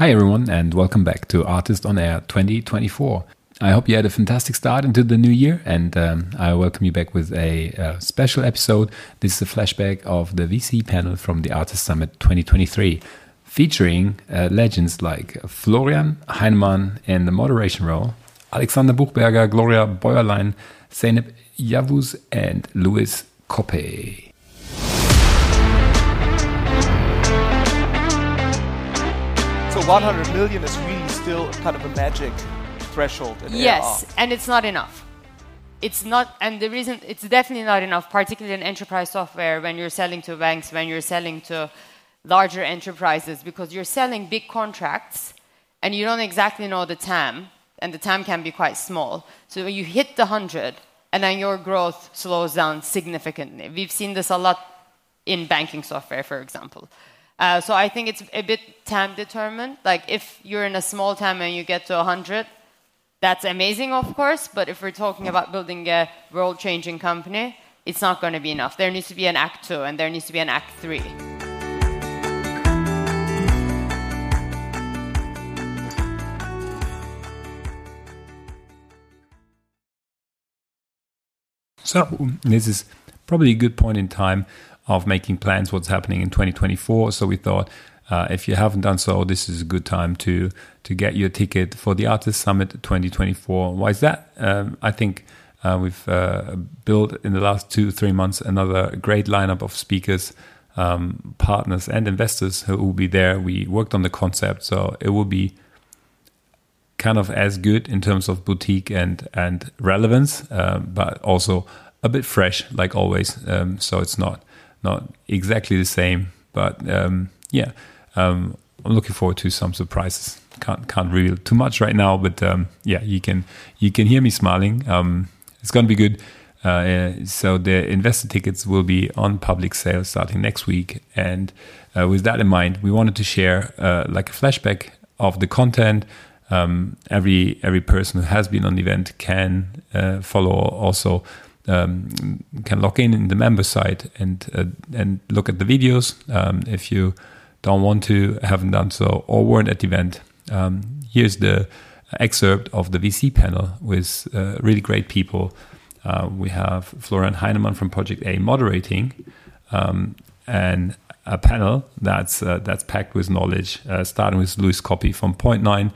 Hi, everyone, and welcome back to ARRtist on Air 2024. I hope you had a fantastic start into the new year, and um, I welcome you back with a, a, special episode. This is a flashback of the VC panel from the ARRtist Summit 2023, featuring uh, legends like Florian Heinemann in the moderation role, Alexander Buchberger, Gloria Bäuerlein, Zeynep Yavuz, and Louis Coppey. So 100 million is really still kind of a magic threshold. yes, ARR. and it's not enough. It's not, and the reason it's definitely not enough, particularly in enterprise software, when you're selling to banks, when you're selling to larger enterprises, because you're selling big contracts and you don't exactly know the TAM, and the TAM can be quite small. So you hit the 100, and then your growth slows down significantly. We've seen this a lot in banking software, for example. Uh, so I think it's a bit TAM determined. Like if you're in a small TAM and you get to 100, that's amazing, of course. But if we're talking about building a world-changing company, it's not going to be enough. There needs to be an Act Two, and there needs to be an Act Three. So this is probably a good point in time of making plans what's happening in 2024. So we thought uh, if you haven't done so, this is a good time to to get your ticket for the ARRtist Summit 2024. Why is that? Um, I think uh, we've uh, built in the last two three months another great lineup of speakers, um, partners, and investors who will be there. We worked on the concept, so it will be kind of as good in terms of boutique and and relevance, uh, but also a bit fresh, like always. Um, so it's not not exactly the same, but um, yeah, um, I'm looking forward to some surprises. Can't can't reveal too much right now, but um, yeah, you can you can hear me smiling. Um, it's gonna be good. Uh, so the investor tickets will be on public sale starting next week, and uh, with that in mind, we wanted to share uh, like a flashback of the content. Um, every every person who has been on the event can uh, follow also um, can log in in the member site and uh, and look at the videos. Um, if you don't want to, haven't done so, or weren't at the event, um, here's the excerpt of the VC panel with uh, really great people. Uh, we have Florian Heinemann from Project A moderating, um, and a panel that's uh, that's packed with knowledge, uh, starting with Louis Coppey from Point Nine,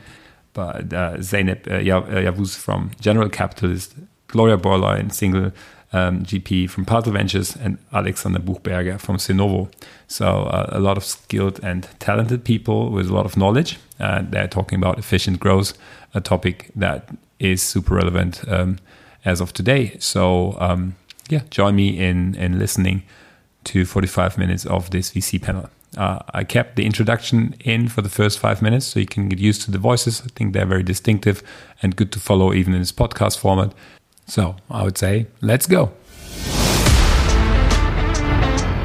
but uh, Zeynep Yavuz from General Catalyst, Gloria Bäuerlein, single um, GP from Puzzle Ventures, and Alexander Buchberger from Senovo. So uh, a lot of skilled and talented people with a lot of knowledge. And they're talking about efficient growth, a topic that is super relevant um, as of today. So um, yeah, join me in in listening to 45 minutes of this VC panel. Uh, I kept the introduction in for the first five minutes so you can get used to the voices. I think they're very distinctive and good to follow even in this podcast format. So I would say, let's go.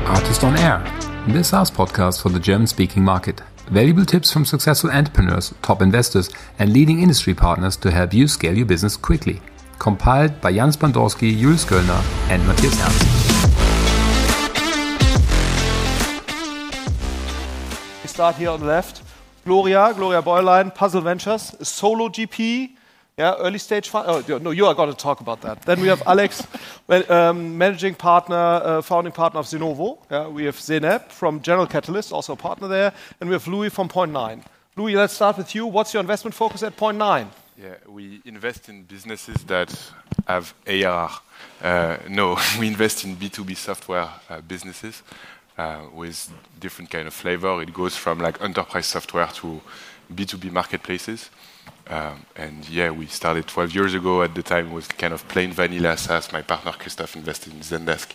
ARRtist on Air, the SaaS podcast for the German speaking market. Valuable tips from successful entrepreneurs, top investors, and leading industry partners to help you scale your business quickly. Compiled by Jans Bandorski, Julius Göllner, and Matthias Ernst. We start here on the left. Gloria, Gloria Bäuerlein, Puzzle Ventures, solo GP, yeah, early stage fund. Oh, no, you are going to talk about that. Then we have Alex, um, managing partner, uh, founding partner of Senovo. Yeah, we have Zeynep from General Catalyst, also a partner there. And we have Louis from Point Nine. Louis, let's start with you. What's your investment focus at Point Nine? Yeah, we invest in businesses that have ARR. Uh, no, we invest in B2B software uh, businesses uh, with different kind of flavor. It goes from like enterprise software to B2B marketplaces. Um, and yeah, we started 12 years ago. At the time, was kind of plain vanilla SaaS. My partner Christoph invested in Zendesk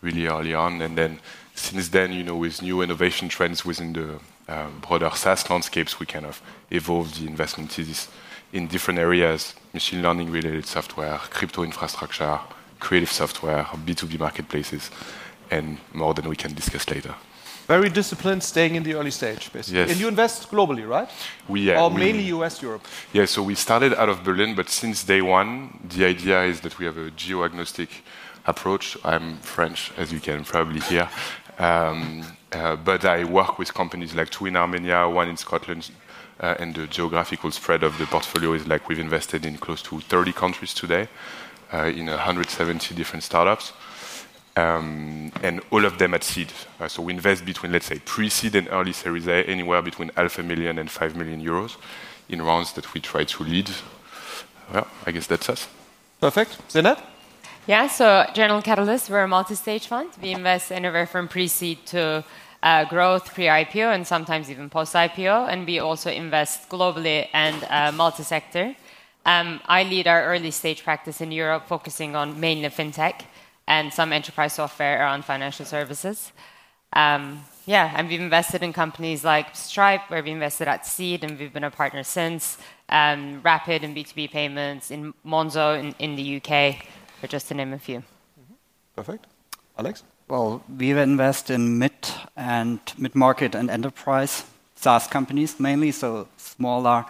really early on, and then since then, you know, with new innovation trends within the um, broader SaaS landscapes, we kind of evolved the investment thesis in different areas: machine learning related software, crypto infrastructure, creative software, B2B marketplaces, and more than we can discuss later. Very disciplined, staying in the early stage, basically. Yes. And you invest globally, right? We, uh, or we- mainly US, Europe. Yeah, so we started out of Berlin, but since day one, the idea is that we have a geo-agnostic approach. I'm French, as you can probably hear. Um, uh, but I work with companies like two in Armenia, one in Scotland, uh, and the geographical spread of the portfolio is like we've invested in close to 30 countries today, uh, in 170 different startups. Um, and all of them at seed. Uh, so we invest between, let's say, pre-seed and early Series A, anywhere between half a million and 5 million euros in rounds that we try to lead. Well, I guess that's us. Perfect. Zeynep? Yeah, so General Catalyst, we're a multi-stage fund. We invest anywhere from pre-seed to uh, growth, pre-IPO, and sometimes even post-IPO. And we also invest globally and uh, multi-sector. Um, I lead our early stage practice in Europe, focusing on mainly fintech and some enterprise software around financial services. Um, yeah, and we've invested in companies like Stripe, where we invested at seed, and we've been a partner since. Um, Rapid and B2B payments, in Monzo in, in the UK, for just to name a few. Perfect. Alex? Well, we invest in mid and mid-market and enterprise SaaS companies mainly, so smaller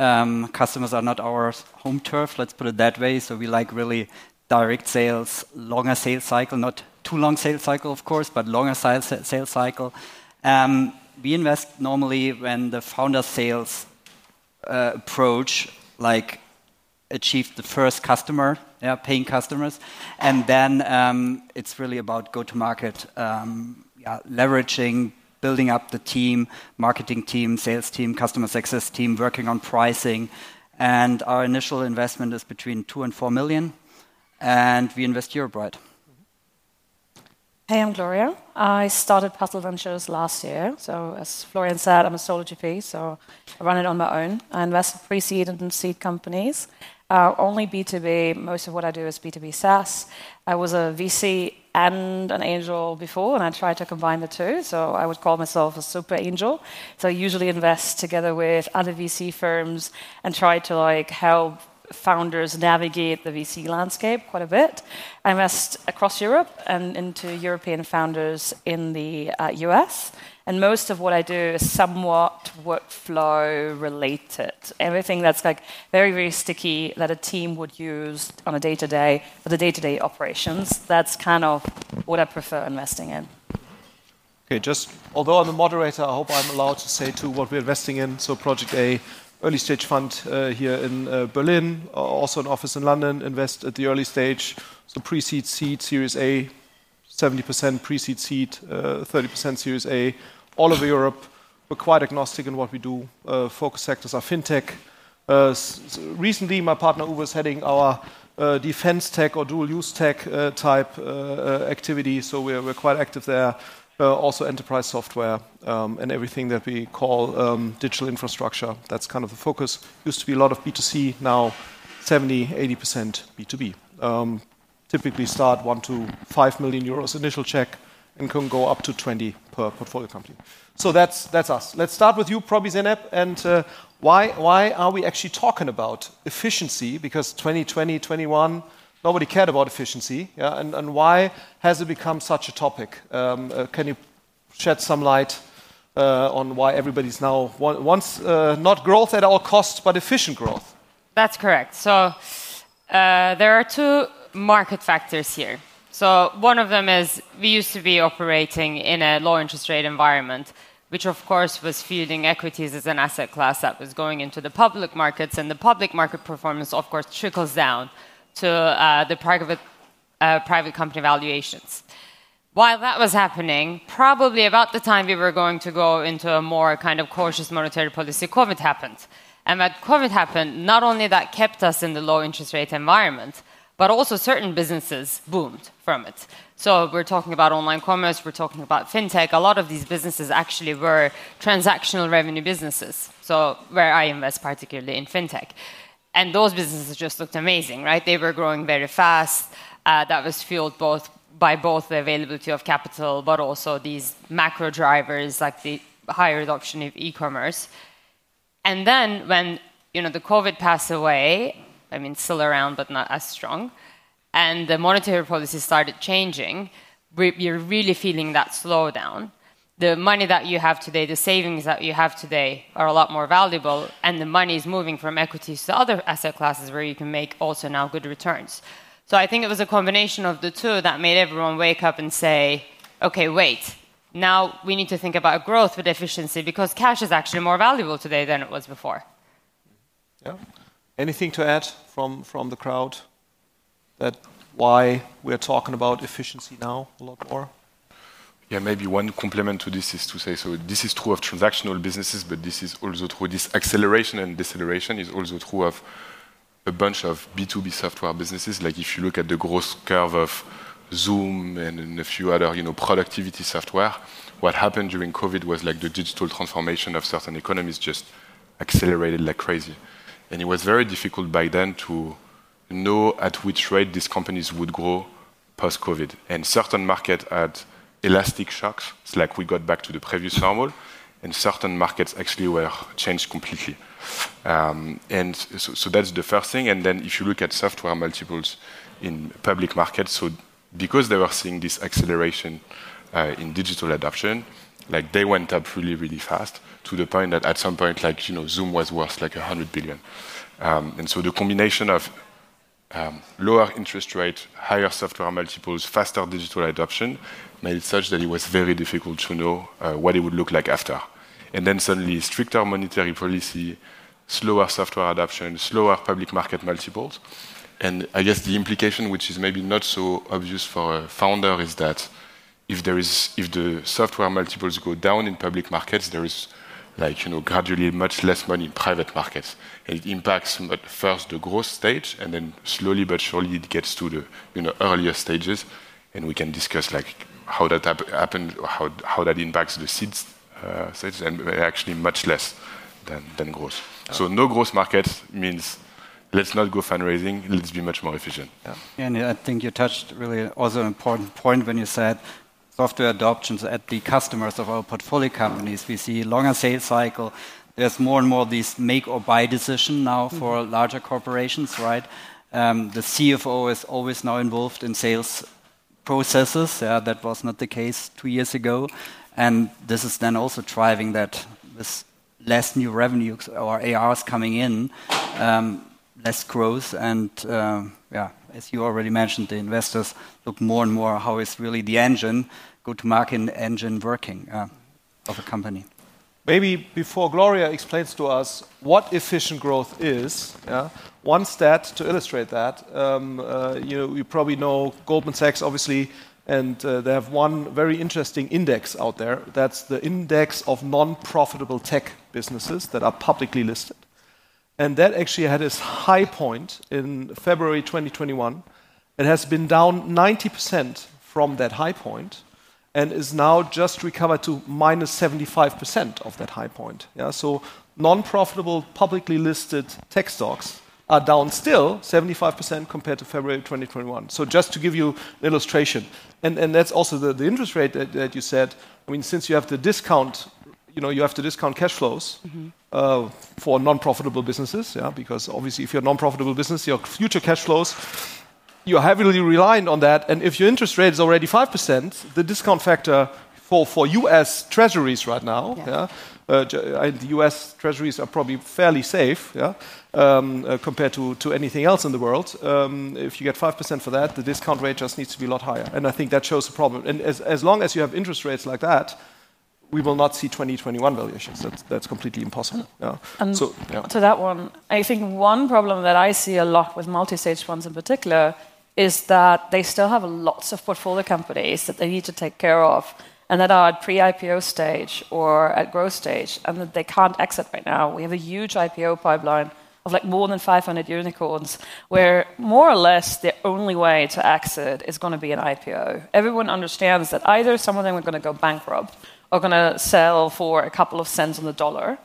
um, customers are not our home turf, let's put it that way. So we like really direct sales, longer sales cycle, not too long sales cycle, of course, but longer sales, cycle. Um, we invest normally when the founder sales uh, approach, like achieved the first customer, paying customers, and then um, it's really about go-to-market, um, leveraging, building up the team, marketing team, sales team, customer success team, working on pricing, and our initial investment is between two and four million and we invest Europe Hey, I'm Gloria. I started Puzzle Ventures last year. So, as Florian said, I'm a solo GP, so I run it on my own. I invest in pre seed and seed companies. Uh, only B2B. Most of what I do is B2B SaaS. I was a VC and an angel before, and I tried to combine the two. So I would call myself a super angel. So I usually invest together with other VC firms and try to like help founders navigate the VC landscape quite a bit. I invest across Europe and into European founders in the uh, US. And most of what I do is somewhat workflow related. Everything that's like very, very sticky that a team would use on a day to day for the day to day operations. That's kind of what I prefer investing in. Okay, just although I'm a moderator, I hope I'm allowed to say too what we're investing in. So, Project A early stage fund uh, here in uh, Berlin, uh, also an office in London, invest at the early stage. So pre-seed, seed, Series A, 70% pre-seed, seed, uh, 30% Series A, all over Europe. We're quite agnostic in what we do. Uh, focus sectors are fintech. Uh, recently, my partner Uwe is heading our defense tech or dual use tech type activity, so we're, we're quite active there. Uh, also enterprise software um, and everything that we call um, digital infrastructure. That's kind of the focus. Used to be a lot of B2C, now 70, 80% B2B. Um, typically start one to five million euros initial check and can go up to 20 per portfolio company. So that's, that's us. Let's start with you, probably Zeynep, and uh, why, why are we actually talking about efficiency? Because 2020, 21, nobody cared about efficiency. Yeah? And, and why has it become such a topic? Um, uh, can you shed some light uh, on why everybody's now wants uh, not growth at all costs, but efficient growth? That's correct. So uh, there are two market factors here. So one of them is we used to be operating in a low interest rate environment, which of course was fueling equities as an asset class that was going into the public markets, and the public market performance, of course, trickles down to uh, the private, uh, private company valuations. While that was happening, probably about the time we were going to go into a more kind of cautious monetary policy, COVID happened. And when COVID happened, not only that kept us in the low interest rate environment, but also certain businesses boomed from it. So we're talking about online commerce, we're talking about fintech. A lot of these businesses actually were transactional revenue businesses. So where I invest particularly in fintech and those businesses just looked amazing, right? They were growing very fast. Uh, that was fueled both by both the availability of capital, but also these macro drivers like the higher adoption of e-commerce. And then when you know the COVID passed away, I mean still around but not as strong, and the monetary policy started changing, we're really feeling that slowdown the money that you have today, the savings that you have today are a lot more valuable, and the money is moving from equities to other asset classes where you can make also now good returns. So I think it was a combination of the two that made everyone wake up and say, okay, wait, Now we need to think about growth with efficiency because cash is actually more valuable today than it was before. Yeah. Anything to add from from the crowd that why we're talking about efficiency now a lot more? Yeah, maybe one complement to this is to say, so this is true of transactional businesses, but this is also true, this acceleration and deceleration is also true of a bunch of B2B software businesses. Like if you look at the growth curve of Zoom and a few other, you know, productivity software, what happened during COVID was like the digital transformation of certain economies just accelerated like crazy. And it was very difficult by then to know at which rate these companies would grow post-COVID. And certain markets had elastic shocks. It's like we got back to the previous normal, and certain markets actually were changed completely. Um, and so that's the first thing. And then if you look at software multiples in public markets, so because they were seeing this acceleration uh, in digital adoption, like they went up really, really fast to the point that at some point, like, you know, Zoom was worth like $100 billion. Um, and so the combination of Um, lower interest rate, higher software multiples, faster digital adoption made it such that it was very difficult to know uh, what it would look like after. And then suddenly stricter monetary policy, slower software adoption, slower public market multiples. And I guess the implication, which is maybe not so obvious for a founder, is that if, there is, if the software multiples go down in public markets, there is like, you know, gradually much less money in private markets. And it impacts first the growth stage, and then slowly but surely it gets to the, you know, earlier stages. And we can discuss like how that happened, how how that impacts the seed uh, stage, and actually much less than than growth. So no growth market means let's not go fundraising, let's be much more efficient. Yeah. And I think you touched really also an important point when you said software adoptions at the customers of our portfolio companies. We see longer sales cycle. There's more and more these make or buy decision now mm-hmm. for larger corporations, right? Um, the CFO is always now involved in sales processes. Yeah, that was not the case two years ago. And this is then also driving that with less new revenues or ARs coming in, um, less growth. And uh, yeah, as you already mentioned, the investors look more and more how is really the engine, go-to-market engine working uh, of a company. Maybe before Gloria explains to us what efficient growth is, one stat to illustrate that. Um, uh, you know, you probably know Goldman Sachs, obviously, and uh, they have one very interesting index out there. That's the index of non-profitable tech businesses that are publicly listed. And that actually had its high point in February 2021. It has been down 90% from that high point and is now just recovered to minus 75% of that high point. Yeah, so non-profitable publicly listed tech stocks are down still 75% compared to February 2021. So just to give you an illustration. And and that's also the the interest rate that you said. I mean, since you have the discount, you know, you have to discount cash flows mm-hmm. uh, for non-profitable businesses, yeah, because obviously if you're a non-profitable business, your future cash flows, you're heavily reliant on that. And if your interest rate is already 5%, the discount factor for for U.S. Treasuries right now, yeah, uh, uh, the U.S. Treasuries are probably fairly safe, yeah, um, uh, compared to to anything else in the world. Um, if you get 5% for that, the discount rate just needs to be a lot higher. And I think that shows a problem. And as as long as you have interest rates like that, we will not see 2021 valuations. That's that's completely impossible. Yeah. Um, and to that one, I think one problem that I see a lot with multi-stage funds in particular is that they still have lots of portfolio companies that they need to take care of and that are at pre-IPO stage or at growth stage and that they can't exit right now. We have a huge IPO pipeline of like more than 500 unicorns where more or less the only way to exit is going to be an IPO. Everyone understands that either some of them are going to go bankrupt or going to sell for a couple of cents on the dollar,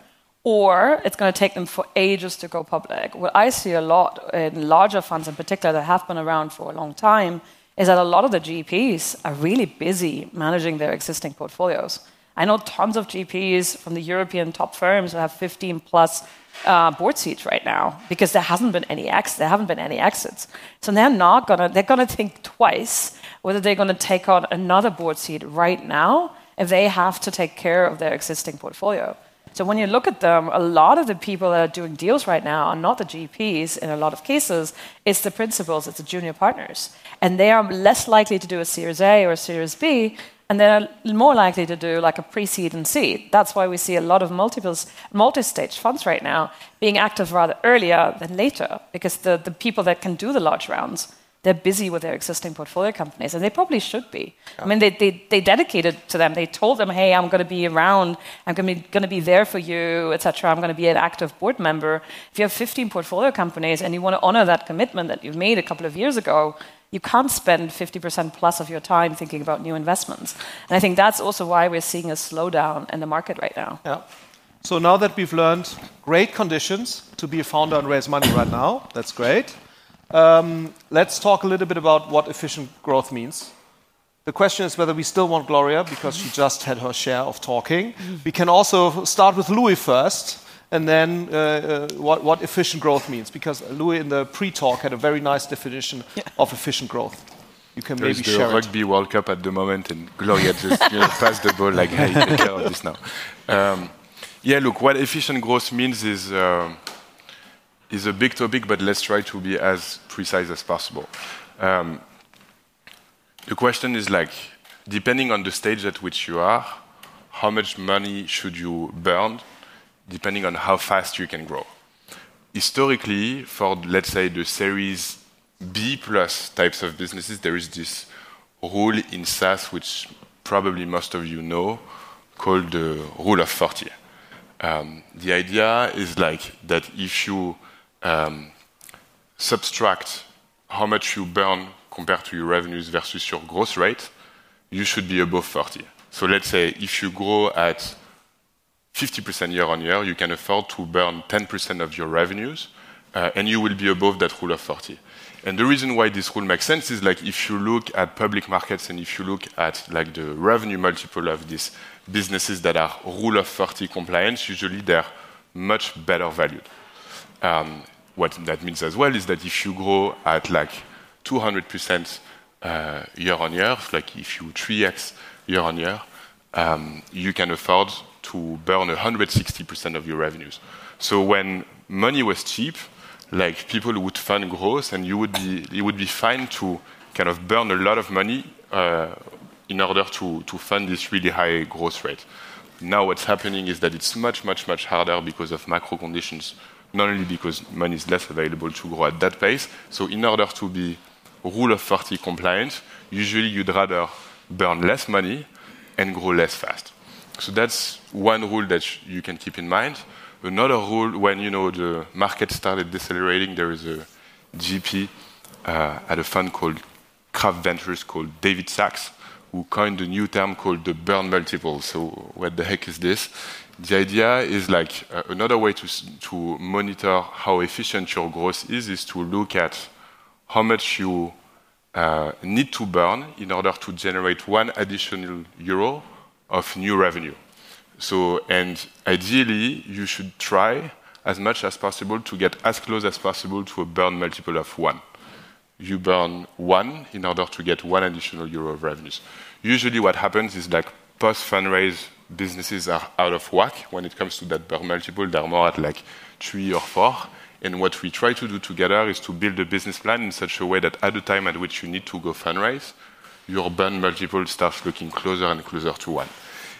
or it's going to take them for ages to go public. What I see a lot in larger funds in particular that have been around for a long time is that a lot of the GPs are really busy managing their existing portfolios. I know tons of GPs from the European top firms who have 15 plus uh, board seats right now because there hasn't been any exits. There haven't been any exits. So they're not going to, they're going to think twice whether they're going to take on another board seat right now if they have to take care of their existing portfolio. So when you look at them, a lot of the people that are doing deals right now are not the GPs in a lot of cases. It's the principals, it's the junior partners. And they are less likely to do a Series A or a Series B and they're more likely to do like a pre-seed and seed. That's why we see a lot of multiples, multi-stage funds right now being active rather earlier than later, because the, the people that can do the large rounds, they're busy with their existing portfolio companies, and they probably should be. Yeah. I mean, they, they, they dedicated to them. They told them, hey, I'm going to be around. I'm going to be, going to be there for you, etc. I'm going to be an active board member. If you have 15 portfolio companies and you want to honor that commitment that you've made a couple of years ago, you can't spend 50% plus of your time thinking about new investments. And I think that's also why we're seeing a slowdown in the market right now. Yeah. So now that we've learned great conditions to be a founder and raise money right now, that's great. Um, let's talk a little bit about what efficient growth means. The question is whether we still want Gloria because she just had her share of talking. We can also start with Louis first and then uh, uh, what, what, efficient growth means. Because Louis in the pre-talk had a very nice definition yeah. of efficient growth. You can There's maybe the share rugby it. World Cup at the moment, and Gloria just you know, passed the ball like, hey, take care of this now. Um, yeah, look, what efficient growth means is uh, is a big topic, but let's try to be as precise as possible. Um, the question is like, depending on the stage at which you are, how much money should you burn depending on how fast you can grow. Historically, for let's say the series B plus types of businesses, there is this rule in SaaS, which probably most of you know, called the rule of 40. Um, the idea is like that if you um, subtract how much you burn compared to your revenues versus your growth rate, you should be above 40. So let's say if you grow at 50% year-on-year, you can afford to burn 10% of your revenues, uh, and you will be above that rule of 40. And the reason why this rule makes sense is like if you look at public markets and if you look at like the revenue multiple of these businesses that are rule of 40 compliance, usually they're much better valued. Um, what that means as well is that if you grow at like 200% uh, year on year, like if you 3x year on year, um, you can afford to burn 160% of your revenues. So when money was cheap, like people would fund growth, and you would be it would be fine to kind of burn a lot of money uh, in order to to fund this really high growth rate. Now what's happening is that it's much much much harder because of macro conditions, not only because money is less available to grow at that pace. So in order to be rule of 40 compliant, usually you'd rather burn less money and grow less fast. So that's one rule that you can keep in mind. Another rule, when you know the market started decelerating, there is a GP uh, at a fund called Craft Ventures called David Sacks, who coined a new term called the burn multiple. So what the heck is this? The idea is like uh, another way to, to monitor how efficient your growth is, is to look at how much you uh, need to burn in order to generate one additional euro of new revenue. So, and ideally, you should try as much as possible to get as close as possible to a burn multiple of one. You burn one in order to get one additional euro of revenues. Usually, what happens is like post fundraise businesses are out of whack when it comes to that burn multiple. They're more at like three or four. And what we try to do together is to build a business plan in such a way that at the time at which you need to go fundraise, your burn multiple starts looking closer and closer to one.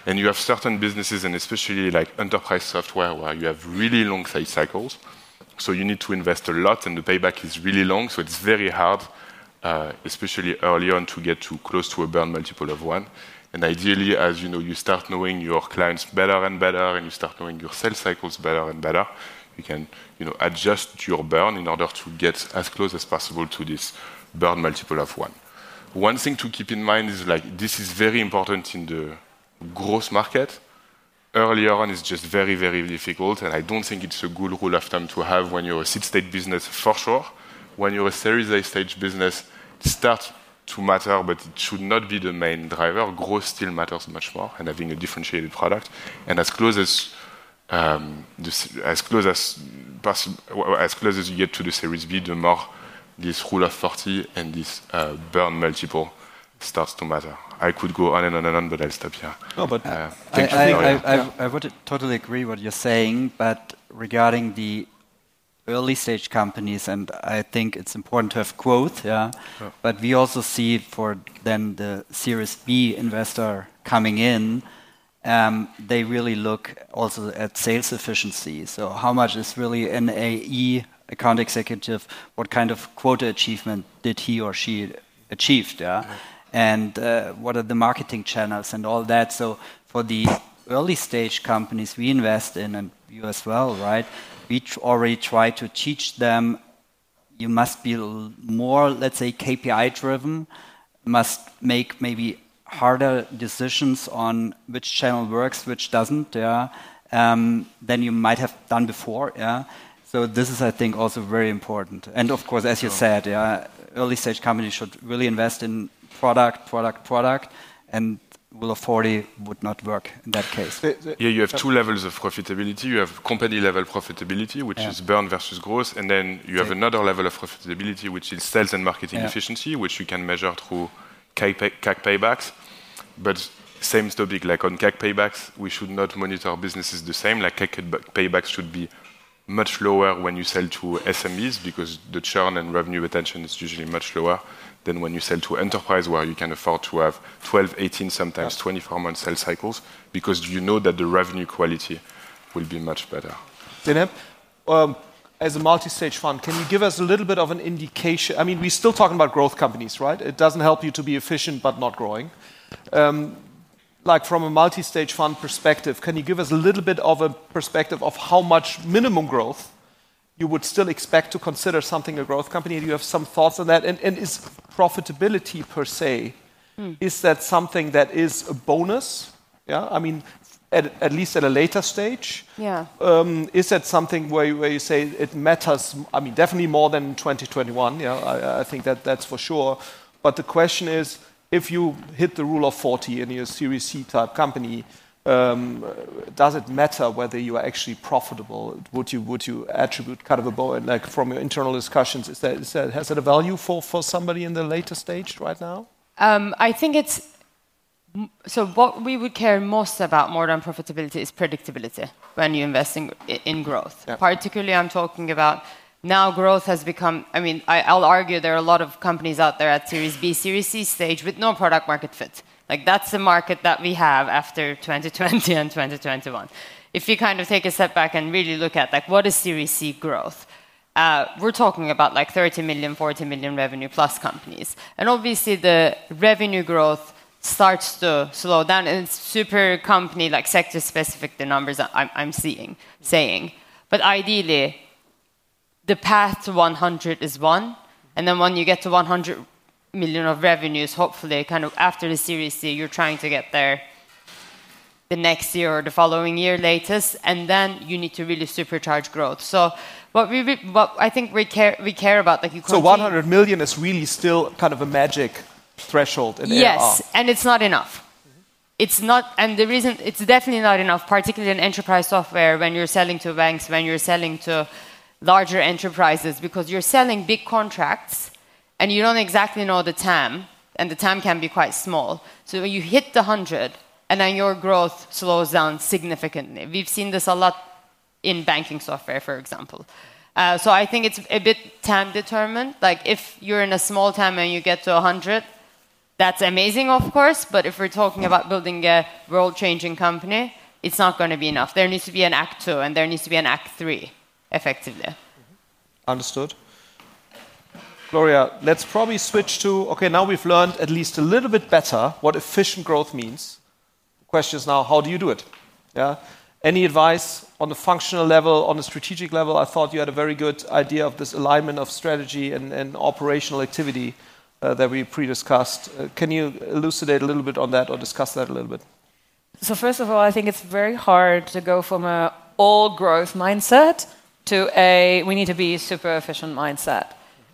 And you have certain businesses, and especially like enterprise software, where you have really long sales cycles. So you need to invest a lot, and the payback is really long. So it's very hard, uh, especially early on, to get to close to a burn multiple of one. And ideally, as you know, you start knowing your clients better and better, and you start knowing your sales cycles better and better, you can, you know, adjust your burn in order to get as close as possible to this burn multiple of one. One thing to keep in mind is like this is very important in the growth market. Earlier on is just very, very difficult, and I don't think it's a good rule of thumb to have when you're a seed state business for sure. When you're a Series A stage business, it starts to matter, but it should not be the main driver. Growth still matters much more, and having a differentiated product. And as close as um, this, as close as possible, as close as you get to the Series B, the more this rule of 40 and this uh, burn multiple starts to matter. I could go on and on and on, but I'll stop here. No, but uh, I, I, I, I, would totally agree what you're saying, but regarding the early stage companies, and I think it's important to have growth, yeah. Yeah. But we also see for then the Series B investor coming in, um, they really look also at sales efficiency. So how much is really an AE, account executive, what kind of quota achievement did he or she achieved, yeah? And uh, what are the marketing channels and all that. So for the early stage companies we invest in, and you as well, right? We already try to teach them, you must be more, let's say, KPI driven, must make maybe harder decisions on which channel works, which doesn't, yeah, um, than you might have done before, yeah. So this is, I think, also very important. And of course, as you said, yeah, early stage companies should really invest in product, product, product, and Rule of 40 would not work in that case. Yeah, you have two levels of profitability. You have company level profitability, which Yeah. is burn versus growth, and then you have another level of profitability, which is sales and marketing Yeah. efficiency, which you can measure through CAC, paybacks. But same topic, like on CAC paybacks, we should not monitor businesses the same. Like CAC paybacks should be much lower when you sell to SMEs because the churn and revenue retention is usually much lower than when you sell to enterprise, where you can afford to have 12, 18, sometimes 24 month sales cycles because you know that the revenue quality will be much better. Zeynep, um, as a multi-stage fund, can you give us a little bit of an indication? I mean, we're still talking about growth companies, right? It doesn't help you to be efficient but not growing. Um, like from a multi-stage fund perspective, can you give us a little bit of a perspective of how much minimum growth you would still expect to consider something a growth company? Do you have some thoughts on that? And, and is profitability per se, is that something that is a bonus? Yeah, I mean, at, at least at a later stage. Yeah. Um, is that something where, you- where you say it matters? I mean, definitely more than 2021. Yeah, I, I think that that's for sure. But the question is, if you hit the rule of 40 in your Series C type company, um, does it matter whether you are actually profitable? Would you would you attribute kind of a bo- like from your internal discussions? Is that, is that has that a value for for somebody in the later stage right now? Um, I think it's so. What we would care most about more than profitability is predictability when you invest in, in growth. Yeah. Particularly, I'm talking about now. Growth has become. I mean, I, I'll argue there are a lot of companies out there at Series B, Series C stage with no product market fit. Like that's the market that we have after 2020 and 2021. If you kind of take a step back and really look at like what is Series C growth, uh, we're talking about like 30 million, 40 million revenue plus companies. And obviously, the revenue growth starts to slow down, and it's super company, like sector specific, the numbers I'm, I'm seeing, saying. But ideally, the path to 100 is one. And then when you get to 100 million of revenues, hopefully, kind of after the Series C, you're trying to get there the next year or the following year latest, and then you need to really supercharge growth. So, what we what I think we care we care about like you. So 100 million is really still kind of a magic threshold in Yes, ARR. and it's not enough. It's not, and the reason it's definitely not enough, particularly in enterprise software, when you're selling to banks, when you're selling to larger enterprises, because you're selling big contracts, and you don't exactly know the TAM, and the TAM can be quite small. So you hit the hundred, and then your growth slows down significantly. We've seen this a lot in banking software, for example. Uh, so I think it's a bit TAM determined. Like if you're in a small TAM and you get to 100, that's amazing, of course. But if we're talking about building a world-changing company, it's not going to be enough. There needs to be an Act Two, and there needs to be an Act Three, effectively. Understood. Gloria, let's probably switch to okay, now we've learned at least a little bit better what efficient growth means. The question is now, how do you do it? Yeah. Any advice on the functional level, on the strategic level? I thought you had a very good idea of this alignment of strategy and, and operational activity uh, that we pre-discussed. Uh, can you elucidate a little bit on that or discuss that a little bit? So first of all, I think it's very hard to go from a all growth mindset to a we need to be super efficient mindset.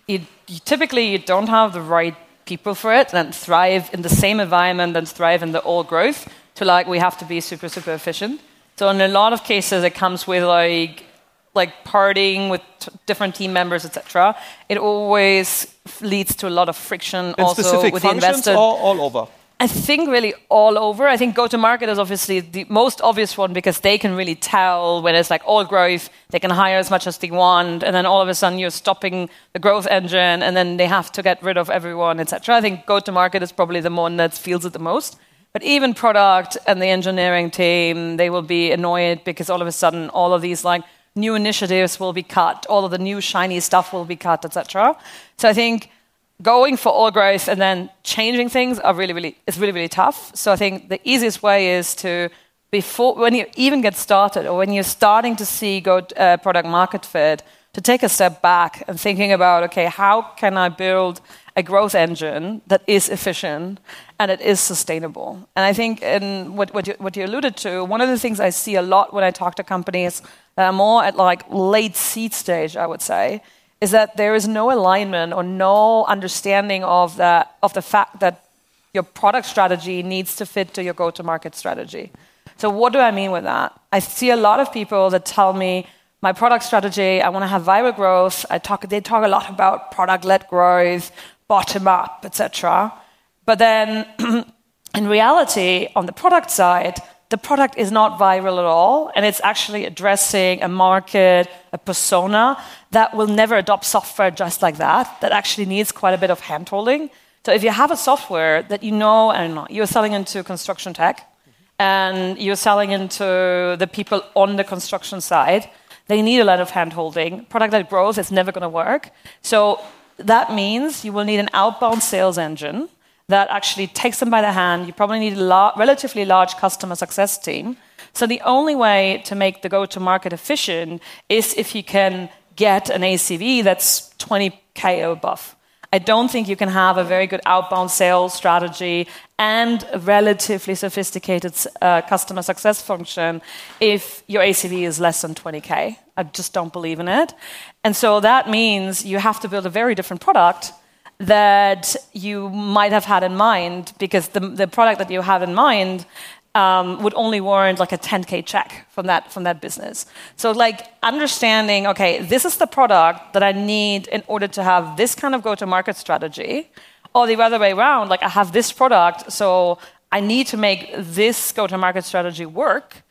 You, you typically you don't have the right people for it and thrive in the same environment and thrive in the all growth to like we have to be super super efficient. So in a lot of cases, it comes with like like partying with t- different team members, etc. It always leads to a lot of friction In also with the functions investor or all over? I think really all over. I think go to market is obviously the most obvious one because they can really tell when it's like all growth, they can hire as much as they want, and then all of a sudden you're stopping the growth engine, and then they have to get rid of everyone, etc. I think go to market is probably the one that feels it the most. But even product and the engineering team, they will be annoyed because all of a sudden all of these like new initiatives will be cut, all of the new shiny stuff will be cut, etc. So I think going for all growth and then changing things are really, really, it's really, really tough. So I think the easiest way is to, before, when you even get started or when you're starting to see go uh, product market fit, to take a step back and thinking about, okay, how can I build a growth engine that is efficient and it is sustainable? And I think in what, what, you, what you alluded to, one of the things I see a lot when I talk to companies that are more at like late seed stage, I would say, is that there is no alignment or no understanding of the, of the fact that your product strategy needs to fit to your go to market strategy. So, what do I mean with that? I see a lot of people that tell me, my product strategy, I want to have viral growth. I talk, they talk a lot about product led growth, bottom up, etc. But then, in reality, on the product side, the product is not viral at all, and it's actually addressing a market, a persona that will never adopt software just like that, that actually needs quite a bit of handholding. So if you have a software that you know, and you're selling into construction tech, and you're selling into the people on the construction side, they need a lot of handholding. Product-led growth is never going to work. So that means you will need an outbound sales engine that actually takes them by the hand. You probably need a la- relatively large customer success team. So the only way to make the go-to-market efficient is if you can get an ACV that's 20k or above. I don't think you can have a very good outbound sales strategy and a relatively sophisticated uh, customer success function if your ACV is less than 20k. I just don't believe in it. And so that means you have to build a very different product that you might have had in mind because the, the product that you have in mind um, would only warrant like a 10k check from that from that business. So like understanding, okay, this is the product that I need in order to have this kind of go-to-market strategy, or the other way around, like I have this product, so I need to make this go-to-market strategy work.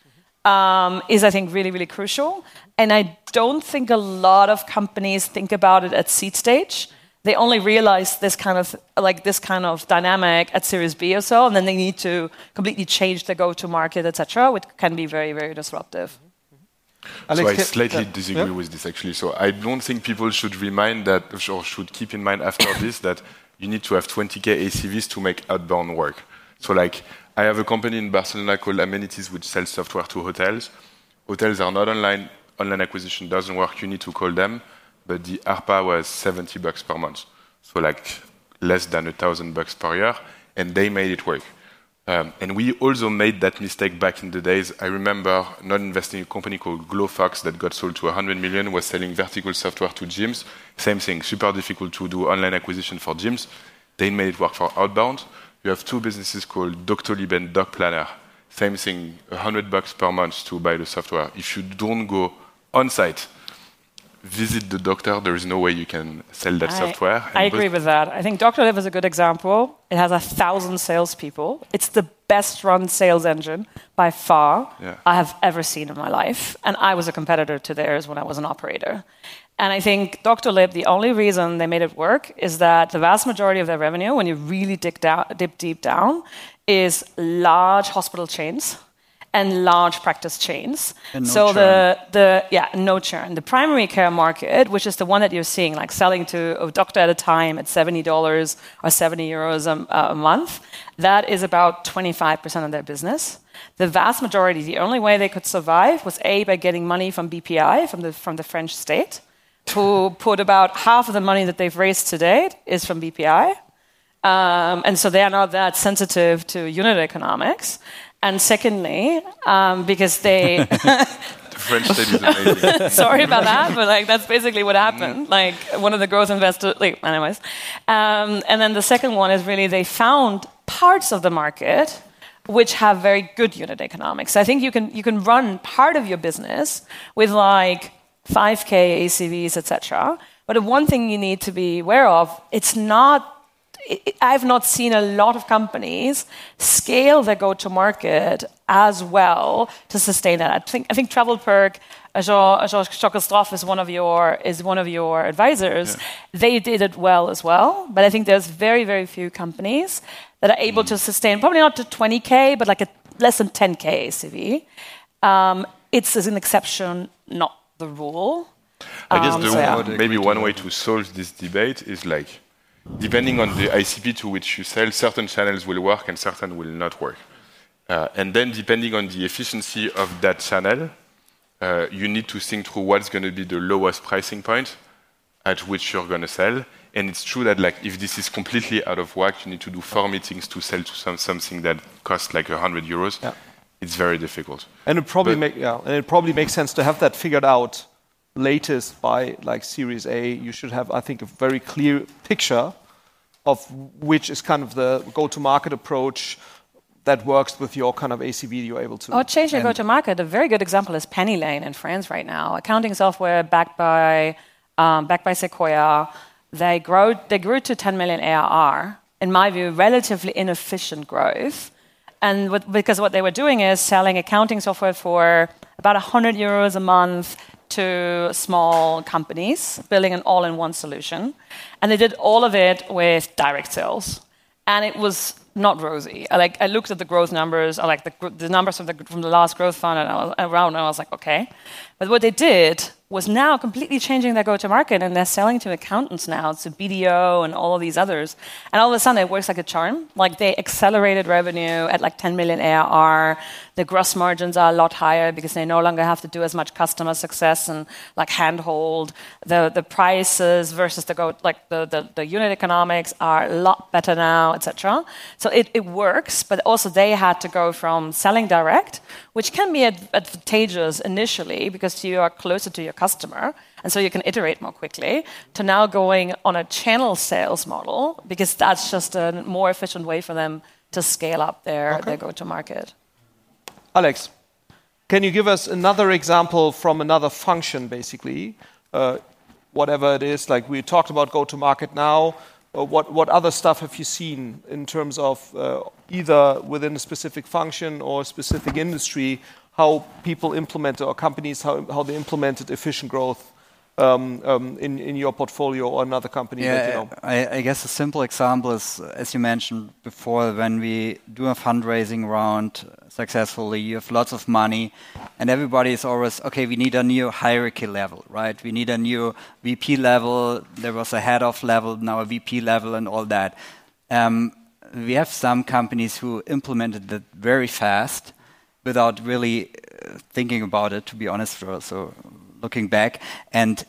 Um, is I think really really crucial, and I don't think a lot of companies think about it at seed stage they only realize this kind of like this kind of dynamic at Series B or so, and then they need to completely change their go-to-market, etc., which can be very, very disruptive. Alex, so I slightly disagree yeah. with this actually. So I don't think people should remind that or should keep in mind after this that you need to have 20k ACVs to make outbound work. So like I have a company in Barcelona called Amenitiz which sells software to hotels. Hotels are not online. Online acquisition doesn't work. You need to call them but the ARPA was 70 bucks per month. So like less than a thousand bucks per year, and they made it work. Um, and we also made that mistake back in the days. I remember not investing in a company called Glofox that got sold to 100 million, was selling vertical software to gyms. Same thing, super difficult to do online acquisition for gyms. They made it work for outbound. You have two businesses called Doctolib and Docplanner. Same thing, 100 bucks per month to buy the software. If you don't go on site, visit the doctor, there is no way you can sell that I, software. I agree with that. I think Doctolib is a good example. It has a thousand salespeople. It's the best run sales engine by far yeah. I have ever seen in my life. And I was a competitor to theirs when I was an operator. And I think Dr. Doctolib, the only reason they made it work is that the vast majority of their revenue, when you really dig down, dip deep down, is large hospital chains and large practice chains. No so churn. the the yeah no churn. The primary care market, which is the one that you're seeing, like selling to a doctor at a time at seventy dollars or seventy euros a, a month, that is about twenty five percent of their business. The vast majority, the only way they could survive was a by getting money from BPI from the from the French state, who put about half of the money that they've raised to date is from BPI. Um, and so they are not that sensitive to unit economics. And secondly, um, because they. the French state is amazing. Sorry about that, but like that's basically what happened. Mm. Like one of the growth investors, like, anyways. Um, and then the second one is really they found parts of the market which have very good unit economics. I think you can you can run part of your business with like 5k ACVs, etc. But one thing you need to be aware of, it's not I've not seen a lot of companies scale their go-to-market as well to sustain that. I think, I think TravelPerk, Jean Schockerstorff is one of your is one of your advisors. Yeah. They did it well as well, but I think there's very very few companies that are able mm. to sustain probably not to 20k, but like a less than 10k ACV. Um, it's an exception, not the rule. I guess um, the, so yeah. maybe one way to solve this debate is like, depending on the ICP to which you sell, certain channels will work and certain will not work. Uh, and then depending on the efficiency of that channel, uh, you need to think through what's going to be the lowest pricing point at which you're going to sell. And it's true that like if this is completely out of whack, you need to do four meetings to sell to some, something that costs like 100 euros. Yeah. It's very difficult. And it probably make, yeah, and it probably makes sense to have that figured out latest by like Series A, you should have, I think, a very clear picture of which is kind of the go-to-market approach that works with your kind of ACV you're able to. Or change your go-to-market. A very good example is Pennylane in France right now, accounting software backed by um, backed by Sequoia. They grow they grew to 10 million ARR. In my view, relatively inefficient growth. And what, because what they were doing is selling accounting software for about 100 euros a month to small companies, building an all in one solution. And they did all of it with direct sales. And it was not rosy. I, like, I looked at the growth numbers, like the, the numbers from the, from the last growth fund and I was around, and I was like, okay. But what they did was now completely changing their go-to-market, and they're selling to accountants now, to BDO and all of these others. And all of a sudden, it works like a charm. Like they accelerated revenue at like 10 million ARR. The gross margins are a lot higher because they no longer have to do as much customer success and like handhold. The the prices versus the go like the, the, the unit economics are a lot better now, etc. So it, it works, but also they had to go from selling direct, which can be advantageous initially because you are closer to your customer, and so you can iterate more quickly, to now going on a channel sales model because that's just a more efficient way for them to scale up their, okay. their go to market. Alex, can you give us another example from another function, basically? Uh, whatever it is, like we talked about go to market now. Uh, what, what other stuff have you seen in terms of uh, either within a specific function or a specific industry, how people implemented or companies, how, how they implemented efficient growth in, in your portfolio or another company? Yeah, that, you know? I, I, guess a simple example is, as you mentioned before, when we do a fundraising round successfully, you have lots of money, and everybody is always, okay, we need a new hierarchy level, right? We need a new VP level. There was a head of level, now a VP level, and all that. Um, we have some companies who implemented that very fast without really uh, thinking about it, to be honest. So looking back and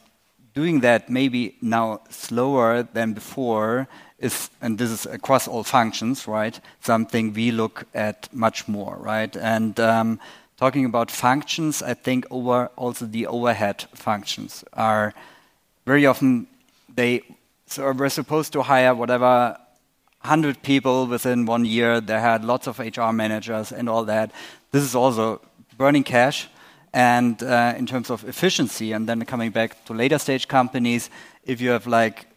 doing that maybe now slower than before is, and this is across all functions, right? Something we look at much more, right? And um, talking about functions, I think over also the overhead functions are very often they so we're supposed to hire whatever 100 people within one year. They had lots of HR managers and all that. This is also burning cash and uh, in terms of efficiency, and then coming back to later stage companies, if you have like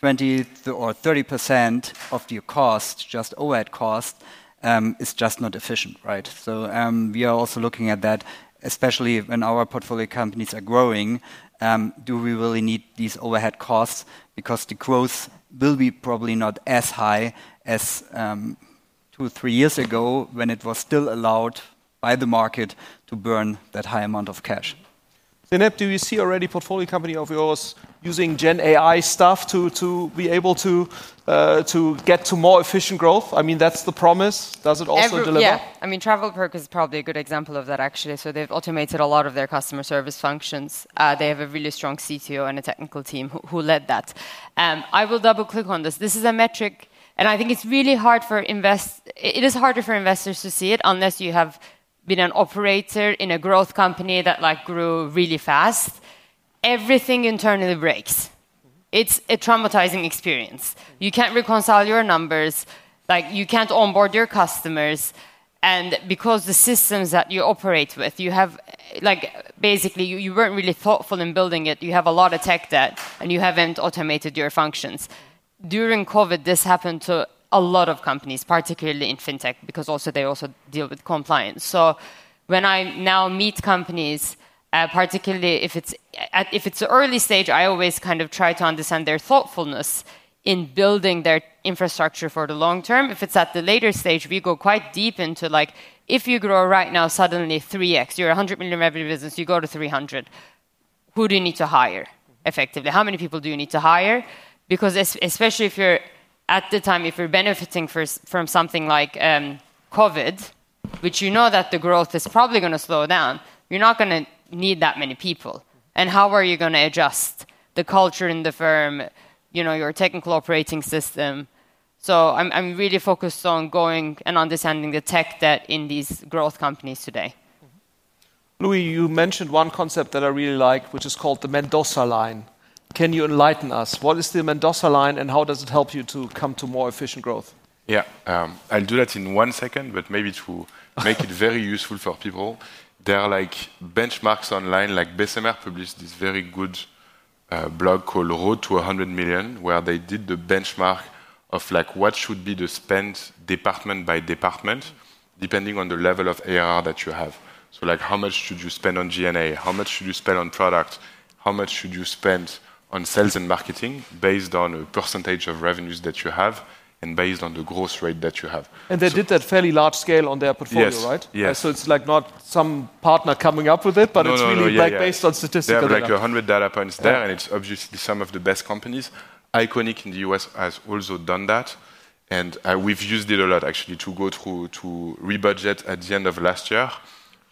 20 or 30 percent of your cost, just overhead cost, um, is just not efficient, right? So um, we are also looking at that, especially when our portfolio companies are growing. Um, do we really need these overhead costs? Because the growth will be probably not as high as um, two, three years ago when it was still allowed by the market to burn that high amount of cash. Zeynep, do you see already portfolio company of yours using Gen AI stuff to, to be able to, uh, to get to more efficient growth? I mean, that's the promise. Does it also Every, deliver? Yeah, I mean, TravelPerk is probably a good example of that, actually. So they've automated a lot of their customer service functions. Uh, they have a really strong CTO and a technical team who, who led that. Um, I will double click on this. This is a metric, and I think it's really hard for invest. It is harder for investors to see it unless you have been an operator in a growth company that like grew really fast, everything internally breaks. It's a traumatizing experience. You can't reconcile your numbers, like you can't onboard your customers, and because the systems that you operate with, you have like basically you, you weren't really thoughtful in building it. You have a lot of tech debt, and you haven't automated your functions during COVID, this happened to a lot of companies, particularly in fintech, because also they also deal with compliance. So when I now meet companies, uh, particularly if it's at, if it's early stage, I always kind of try to understand their thoughtfulness in building their infrastructure for the long term. If it's at the later stage, we go quite deep into like if you grow right now suddenly 3x, you're a 100 million revenue business, you go to 300. Who do you need to hire effectively? How many people do you need to hire? Because especially if you're at the time, if you're benefiting for, from something like um, COVID, which you know that the growth is probably going to slow down, you're not going to need that many people. And how are you going to adjust the culture in the firm, you know, your technical operating system? So I'm, I'm really focused on going and understanding the tech debt in these growth companies today. Louis, you mentioned one concept that I really like, which is called the Mendoza line. Can you enlighten us? What is the Mendoza line and how does it help you to come to more efficient growth? Yeah, um, I'll do that in one second, but maybe to make it very useful for people there are like benchmarks online, like Bessemer published this very good uh, blog called Road to 100 Million, where they did the benchmark of like what should be the spend department by department, depending on the level of ARR that you have. So like how much should you spend on G&A? How much should you spend on product? How much should you spend on sales and marketing based on a percentage of revenues that you have? and based on the growth rate that you have. And they so did that fairly large scale on their portfolio, yes, right? Yes. Uh, so it's like not some partner coming up with it, but no, it's no, really no, yeah, like yeah. based on statistical They have data. like 100 data points there, yeah. and it's obviously some of the best companies. ICONIQ in the US has also done that. And uh, we've used it a lot actually to go through to rebudget at the end of last year.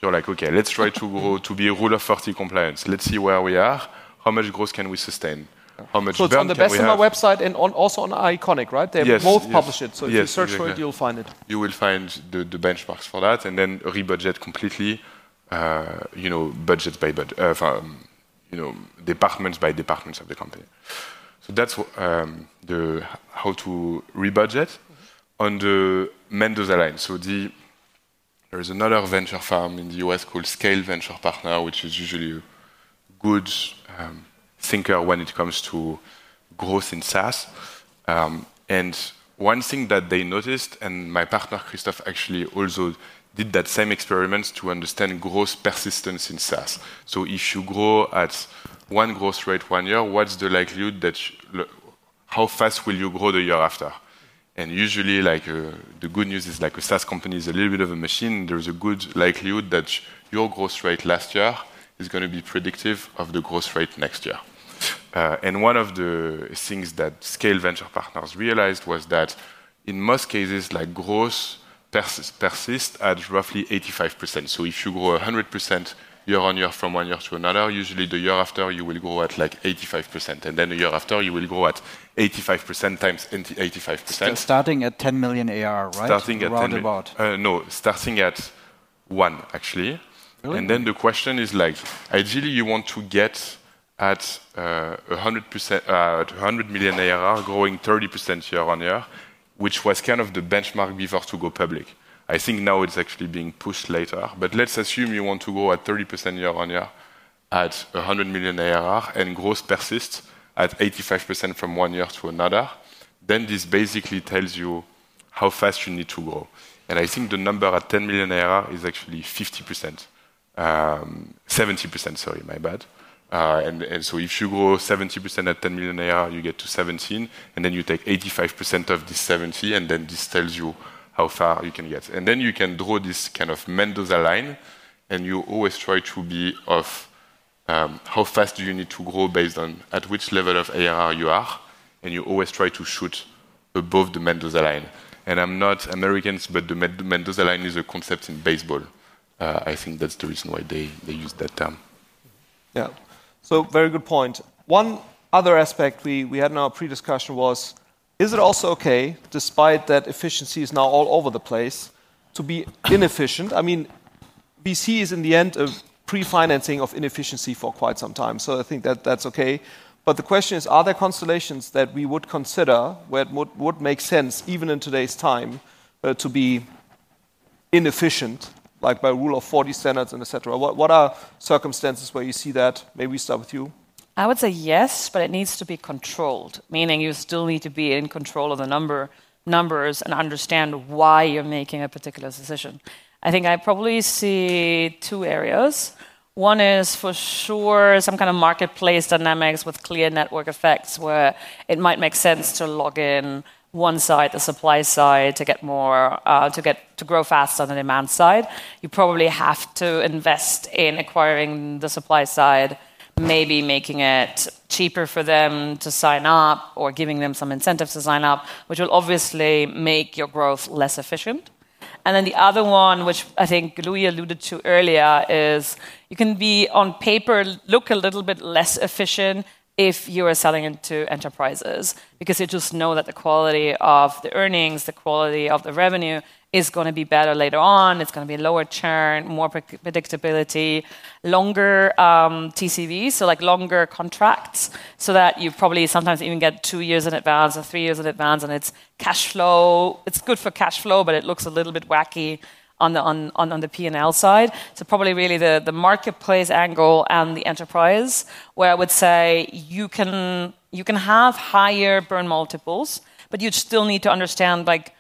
You're like, okay, let's try to grow to be rule of 40 compliance. Let's see where we are. How much growth can we sustain? How much so it's on the Bessemer website and on, also on ICONIQ, right? They yes, both yes. publish it. So if yes, you search exactly. for it, you'll find it. You will find the, the benchmarks for that, and then rebudget completely. Uh, you know, budgets by budget, uh, um, you know, departments by departments of the company. So that's um, the how to rebudget mm-hmm. on the Mendoza line. So the there is another venture firm in the US called Scale Venture Partner, which is usually a good um, thinker when it comes to growth in SaaS. Um, and one thing that they noticed, and my partner Christophe actually also did that same experiment to understand growth persistence in SaaS. So if you grow at one growth rate one year, what's the likelihood that you, how fast will you grow the year after? And usually, like uh, the good news is like a SaaS company is a little bit of a machine. There's a good likelihood that your growth rate last year is going to be predictive of the growth rate next year. Uh, and one of the things that Scale Venture Partners realized was that in most cases, like growth persists persist at roughly 85%. So if you grow 100% year on year from one year to another, usually the year after you will grow at like 85%. And then the year after you will grow at 85% times 85%. starting at 10 million ARR, right? Starting at 10 million. Uh, no, starting at one, actually. Really? And then the question is like, ideally you want to get at uh, 100%, uh, 100 million ARR, growing 30% year on year, which was kind of the benchmark before to go public. I think now it's actually being pushed later. But let's assume you want to go at 30% year on year at 100 million ARR and growth persists at 85% from one year to another. Then this basically tells you how fast you need to grow. And I think the number at 10 million ARR is actually 50%. Um, 70%, sorry, my bad. Uh, and, so if you grow 70% at 10 million ARR, you get to 17, and then you take 85% of this 70, and then this tells you how far you can get. And then you can draw this kind of Mendoza line, and you always try to be of um, how fast do you need to grow based on at which level of ARR you are, and you always try to shoot above the Mendoza line. And I'm not Americans, but the Mendoza line is a concept in baseball. Uh, I think that's the reason why they, they use that term. Yeah. So very good point. One other aspect we, we had in our pre-discussion was, is it also okay, despite that efficiency is now all over the place, to be inefficient? I mean, VC is in the end a pre-financing of inefficiency for quite some time, so I think that that's okay. But the question is, are there constellations that we would consider where it would, would make sense, even in today's time, uh, to be inefficient like by rule of 40 standards and etc. What, what are circumstances where you see that? Maybe we start with you. I would say yes, but it needs to be controlled, meaning you still need to be in control of the number numbers and understand why you're making a particular decision. I think I probably see two areas. One is for sure some kind of marketplace dynamics with clear network effects where it might make sense to log in one side, the supply side, to get more, uh, to get to grow faster on the demand side. You probably have to invest in acquiring the supply side, maybe making it cheaper for them to sign up or giving them some incentives to sign up, which will obviously make your growth less efficient. And then the other one, which I think Louis alluded to earlier, is you can be on paper look a little bit less efficient if you are selling into enterprises because you just know that the quality of the earnings, the quality of the revenue is going to be better later on. It's going to be lower churn, more predictability, longer um, TCV, so like longer contracts, so that you probably sometimes even get two years in advance or three years in advance, and it's cash flow. It's good for cash flow, but it looks a little bit wacky on the on, on, on the P&L side. So probably really the, the marketplace angle and the enterprise, where I would say you can you can have higher burn multiples, but you'd still need to understand like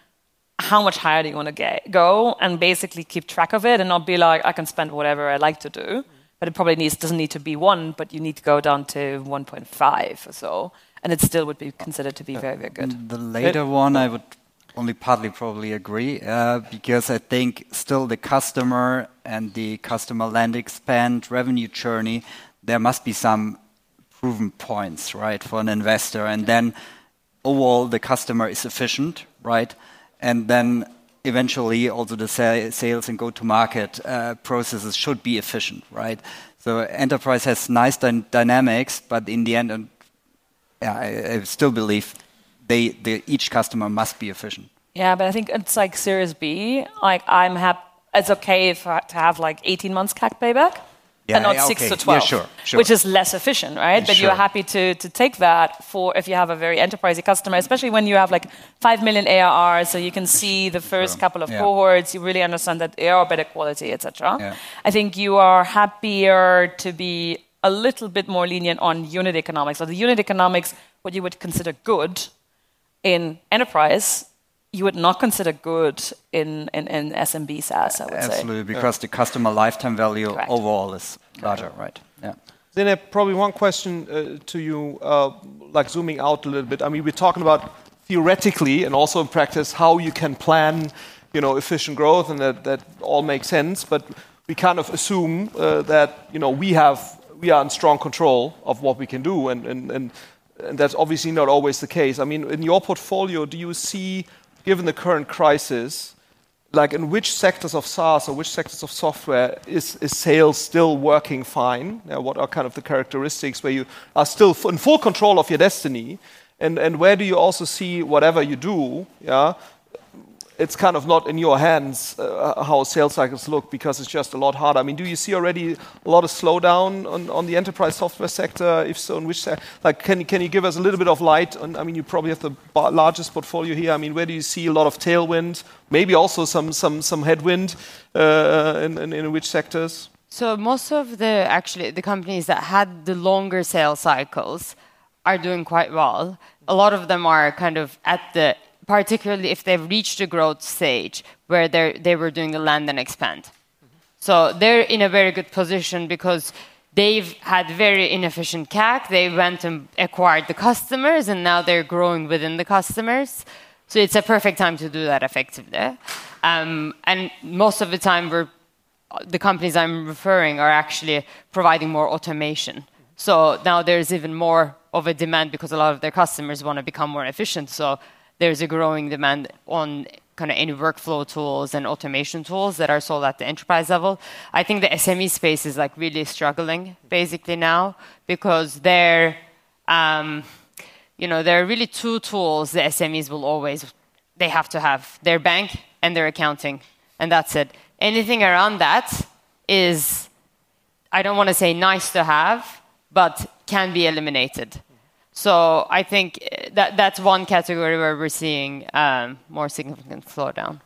how much higher do you want to go and basically keep track of it and not be like, I can spend whatever I like to do. But it probably needs, doesn't need to be one, but you need to go down to 1.5 or so. And it still would be considered to be uh, very, very good. The later one, I would only partly probably agree uh, because I think still the customer and the customer land expand revenue journey, there must be some proven points, right, for an investor. And then overall, the customer is efficient, right? and then eventually also the sales and go-to-market uh, processes should be efficient, right? So enterprise has nice dy dynamics, but in the end, I, still believe they, they, each customer must be efficient. Yeah, but I think it's like Series B. Like I'm happy. It's okay if I, to have like 18 months CAC payback yeah, and not yeah, six okay. to 12, yeah, sure, sure. which is less efficient, right? But sure. you're happy to, to take that for if you have a very enterprising customer, especially when you have like 5 million ARR, so you can see the first couple of cohorts, you really understand that they are better quality, etc. I think you are happier to be a little bit more lenient on unit economics. So the unit economics, what you would consider good in enterprise, you would not consider good in, in, in SMB SaaS, I would Absolutely, say. Absolutely, because yeah. the customer lifetime value Correct. overall is larger, right? Yeah. Then probably one question uh, to you, uh, like zooming out a little bit. I mean, we're talking about theoretically and also in practice how you can plan, you know, efficient growth, and that, that all makes sense. But we kind of assume uh, that you know we have we are in strong control of what we can do, and, and and and that's obviously not always the case. I mean, in your portfolio, do you see given the current crisis, like in which sectors of SaaS or which sectors of software is, sales still working fine? What are kind of the characteristics where you are still in full control of your destiny? And, and where do you also see whatever you do, yeah, it's kind of not in your hands uh, how sales cycles look because it's just a lot harder. I mean, do you see already a lot of slowdown on, on the enterprise software sector? If so, in which like can can you give us a little bit of light? On, I mean, you probably have the largest portfolio here. I mean, where do you see a lot of tailwind? Maybe also some some some headwind uh, in, in, in which sectors? So most of the actually the companies that had the longer sales cycles are doing quite well. A lot of them are kind of at the particularly if they've reached a growth stage where they were doing a land and expand. So they're in a very good position because they've had very inefficient CAC. They went and acquired the customers, and now they're growing within the customers. So it's a perfect time to do that effectively. Um, and most of the time, the companies I'm referring are actually providing more automation. So now there's even more of a demand because a lot of their customers want to become more efficient. So there's a growing demand on kind of any workflow tools and automation tools that are sold at the enterprise level. I think the SME space is like really struggling basically now because they're, um, you know, there are really two tools the SMEs will always they have to have their bank and their accounting, and that's it. Anything around that is, I don't want to say nice to have, but can be eliminated. So I think eh, that that's one category where we're seeing um, more significant slowdown.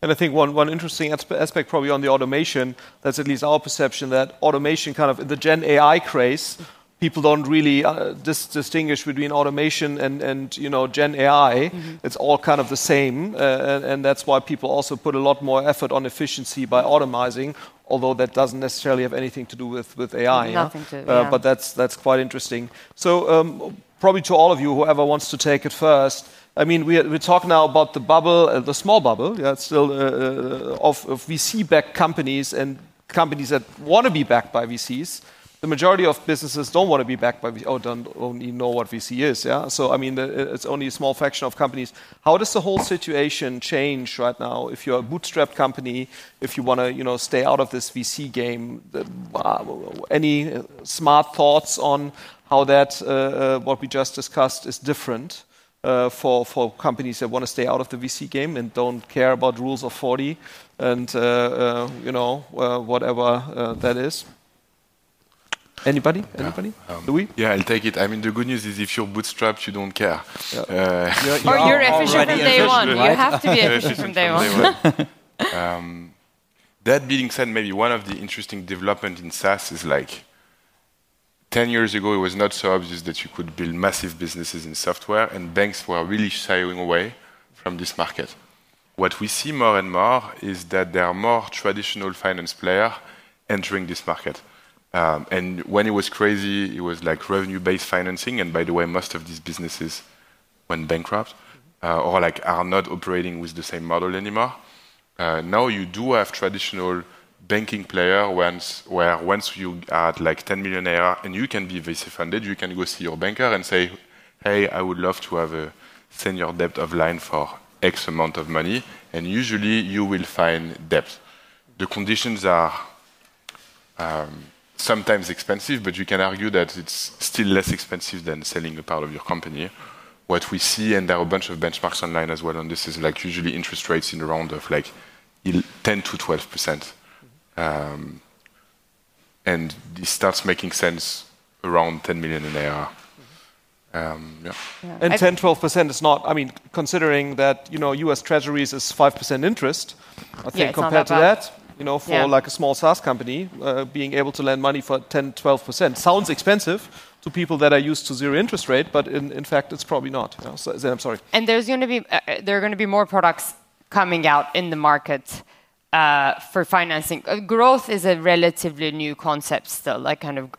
And I think one, one interesting aspect probably on the automation, that's at least our perception, that automation kind of in the Gen AI craze, people don't really uh, dis- distinguish between automation and, and you know Gen AI. It's all kind of the same, uh, and, and that's why people also put a lot more effort on efficiency by automizing. Although that doesn't necessarily have anything to do with, with AI, yeah? Nothing to- Uh, yeah. but that's that's quite interesting. So um, probably to all of you, whoever wants to take it first. I mean, we we talk now about the bubble, uh, the small bubble. Yeah, it's still uh, uh, of, of VC-backed companies and companies that want to be backed by VCs. The majority of businesses don't want to be backed by VC, or don't, don't even know what VC is. Yeah, so I mean, it's only a small fraction of companies. How does the whole situation change right now? If you're a bootstrapped company, if you want to, you know, stay out of this VC game, uh, any smart thoughts on how that uh, uh, what we just discussed is different uh, for for companies that want to stay out of the VC game and don't care about rules of 40 and uh, uh, you know whatever that is. Anybody? Anybody? Um, Louis? Yeah, I'll take it. I mean, the good news is if you're bootstrapped, you don't care. Yeah. Uh, Or You you're are efficient from already day one. efficient, You have to be efficient from day one. day one. um, that being said, maybe one of the interesting development in SaaS is like 10 years ago, it was not so obvious that you could build massive businesses in software, and banks were really shying away from this market. What we see more and more is that there are more traditional finance players entering this market. Um, and when it was crazy, it was like revenue-based financing, and by the way, most of these businesses went bankrupt uh, or like are not operating with the same model anymore. Uh, now you do have traditional banking player where once you are at like 10 million ARR and you can be VC funded, you can go see your banker and say, hey, I would love to have a senior debt of line for X amount of money. And usually you will find debt. The conditions are um, sometimes expensive, but you can argue that it's still less expensive than selling a part of your company. What we see, and there are a bunch of benchmarks online as well on this, is like usually interest rates in the round of like 10 to 12 percent. Um, and this starts making sense around 10 million in ARR. Um, yeah. And I- 10, 12 percent is not. I mean, considering that you know U.S. Treasuries is five percent interest, I think it's not compared to that bad. that, you know, for Yeah. like a small SaaS company, uh, being able to lend money for 10, 12 percent sounds expensive to people that are used to zero interest rate, but in, in fact, it's probably not. You know, so, I'm sorry. and there's going to be uh, uh, there are going to be more products coming out in the market uh, for financing. Uh, growth is a relatively new concept still, like kind of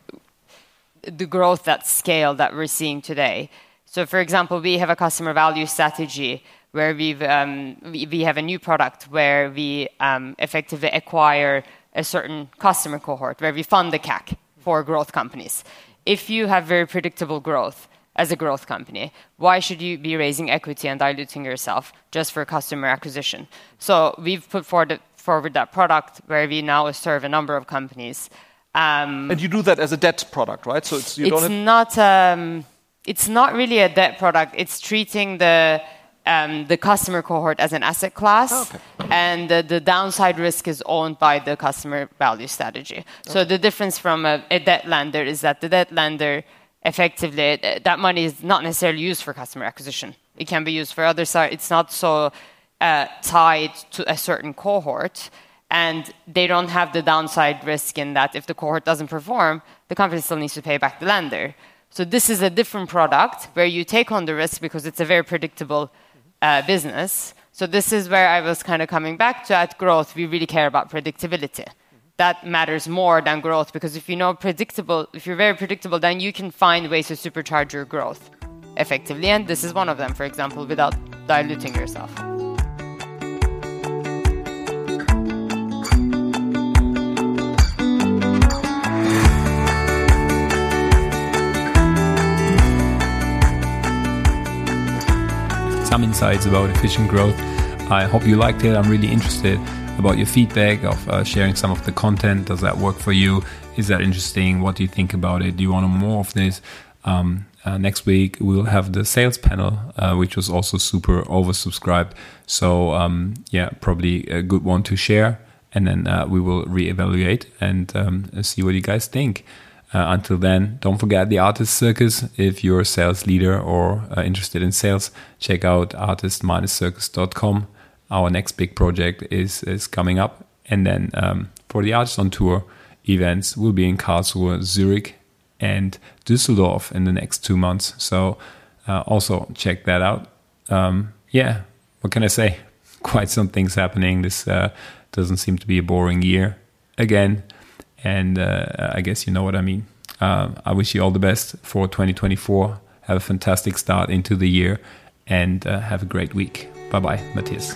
the growth at scale that we're seeing today. So, for example, we have a customer value strategy where we've um, we, we have a new product where we um, effectively acquire a certain customer cohort where we fund the CAC for growth companies. If you have very predictable growth as a growth company, why should you be raising equity and diluting yourself just for customer acquisition? So we've put forward, forward that product where we now serve a number of companies. Um, And you do that as a debt product, right? So it's you it's don't. Have, not um, it's not really a debt product. It's treating the um, the customer cohort as an asset class, and the, the downside risk is owned by the customer value strategy. So the difference from a, a debt lender is that the debt lender effectively that money is not necessarily used for customer acquisition. It can be used for other side. It's not so uh, tied to a certain cohort and they don't have the downside risk in that if the cohort doesn't perform, the company still needs to pay back the lender. So this is a different product where you take on the risk because it's a very predictable uh, business. So this is where I was kind of coming back to at growth. We really care about predictability. That matters more than growth because if you know predictable, if you're very predictable, then you can find ways to supercharge your growth effectively. And this is one of them, for example, without diluting yourself. Some insights about efficient growth. I hope you liked it. I'm really interested about your feedback of uh, sharing some of the content. Does that work for you? Is that interesting? What do you think about it? Do you want more of this? Um, uh, next week we'll have the sales panel, uh, which was also super oversubscribed. So um, yeah, probably a good one to share. And then uh, we will reevaluate and um, see what you guys think. Uh, until then, don't forget the ARRtist Circus. If you're a sales leader or uh, interested in sales, check out artist-circus.com. Our next big project is is coming up, and then um, for the ARRtist on Tour events, we'll be in Karlsruhe, Zurich, and Düsseldorf in the next two months. So uh, also check that out. Um, yeah, what can I say? Quite some things happening. This uh, doesn't seem to be a boring year again, and uh, I guess you know what I mean. Uh, I wish you all the best for 2024. Have a fantastic start into the year, and uh, have a great week. Bye bye, Matthias.